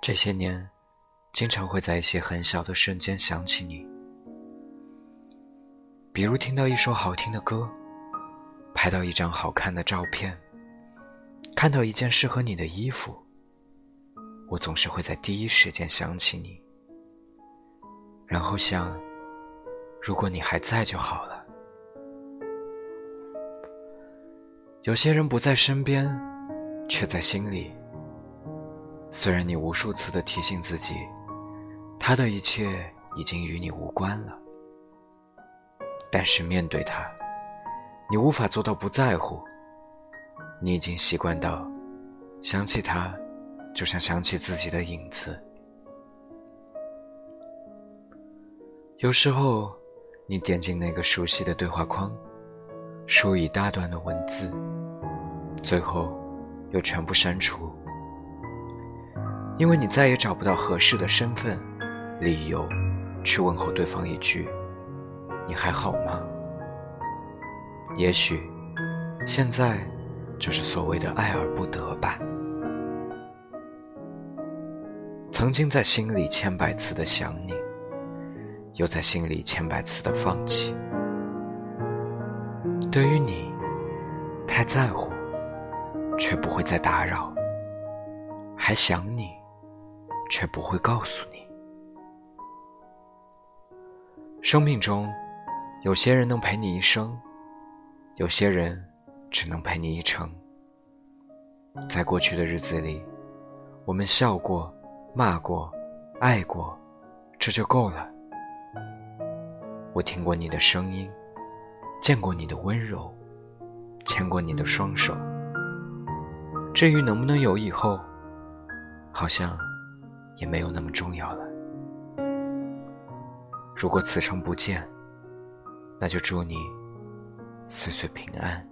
这些年，经常会在一些很小的瞬间想起你，比如听到一首好听的歌，拍到一张好看的照片，看到一件适合你的衣服，我总是会在第一时间想起你，然后想，如果你还在就好了。有些人不在身边，却在心里。虽然你无数次的提醒自己，他的一切已经与你无关了，但是面对他，你无法做到不在乎。你已经习惯到，想起他，就像想起自己的影子。有时候，你点进那个熟悉的对话框，输一大段的文字，最后又全部删除。因为你再也找不到合适的身份、理由，去问候对方一句：“你还好吗？”也许，现在就是所谓的爱而不得吧。曾经在心里千百次的想你，又在心里千百次的放弃。对于你，太在乎，却不会再打扰，还想你。却不会告诉你，生命中有些人能陪你一生，有些人只能陪你一程。在过去的日子里，我们笑过、骂过、爱过，这就够了。我听过你的声音，见过你的温柔，牵过你的双手。至于能不能有以后，好像……也没有那么重要了。如果此生不见，那就祝你岁岁平安。